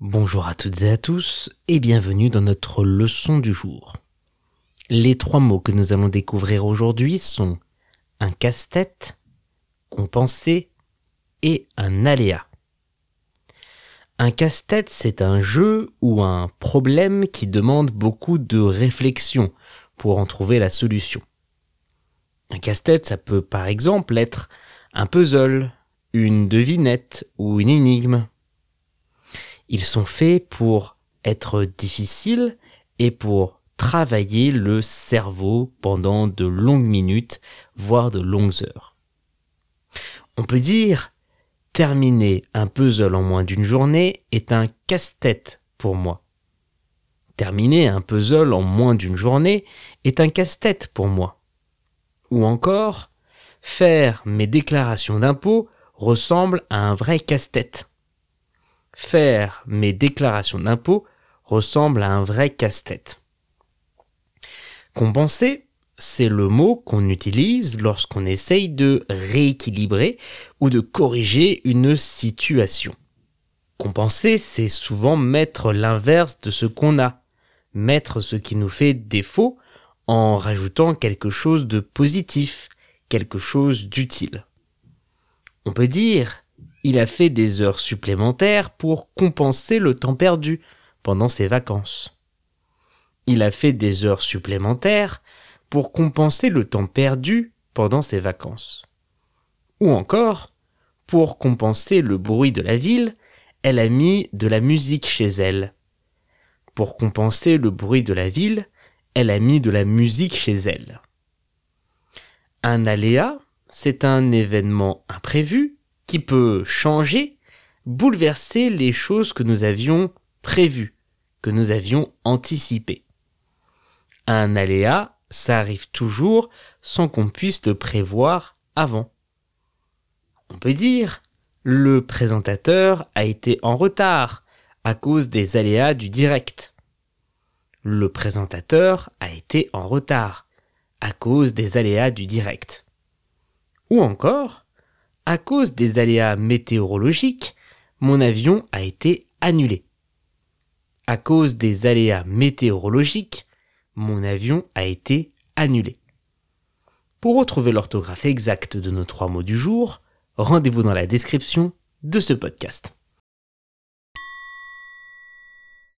Bonjour à toutes et à tous et bienvenue dans notre leçon du jour. Les trois mots que nous allons découvrir aujourd'hui sont un casse-tête, compenser et un aléa. Un casse-tête, c'est un jeu ou un problème qui demande beaucoup de réflexion pour en trouver la solution. Un casse-tête, ça peut par exemple être un puzzle, une devinette ou une énigme. Ils sont faits pour être difficiles et pour travailler le cerveau pendant de longues minutes, voire de longues heures. On peut dire terminer un puzzle en moins d'une journée est un casse-tête pour moi. Terminer un puzzle en moins d'une journée est un casse-tête pour moi. Ou encore, faire mes déclarations d'impôts ressemble à un vrai casse-tête. Faire mes déclarations d'impôts ressemble à un vrai casse-tête. Compenser, c'est le mot qu'on utilise lorsqu'on essaye de rééquilibrer ou de corriger une situation. Compenser, c'est souvent mettre l'inverse de ce qu'on a, mettre ce qui nous fait défaut en rajoutant quelque chose de positif, quelque chose d'utile. On peut dire il a fait des heures supplémentaires pour compenser le temps perdu pendant ses vacances. Il a fait des heures supplémentaires pour compenser le temps perdu pendant ses vacances. Ou encore, pour compenser le bruit de la ville, elle a mis de la musique chez elle. Pour compenser le bruit de la ville, elle a mis de la musique chez elle. Un aléa, c'est un événement imprévu qui peut changer, bouleverser les choses que nous avions prévues, que nous avions anticipées. Un aléa, ça arrive toujours sans qu'on puisse le prévoir avant. On peut dire, le présentateur a été en retard à cause des aléas du direct. Le présentateur a été en retard à cause des aléas du direct. Ou encore, à cause des aléas météorologiques, mon avion a été annulé. À cause des aléas météorologiques, mon avion a été annulé. Pour retrouver l'orthographe exacte de nos trois mots du jour, rendez-vous dans la description de ce podcast.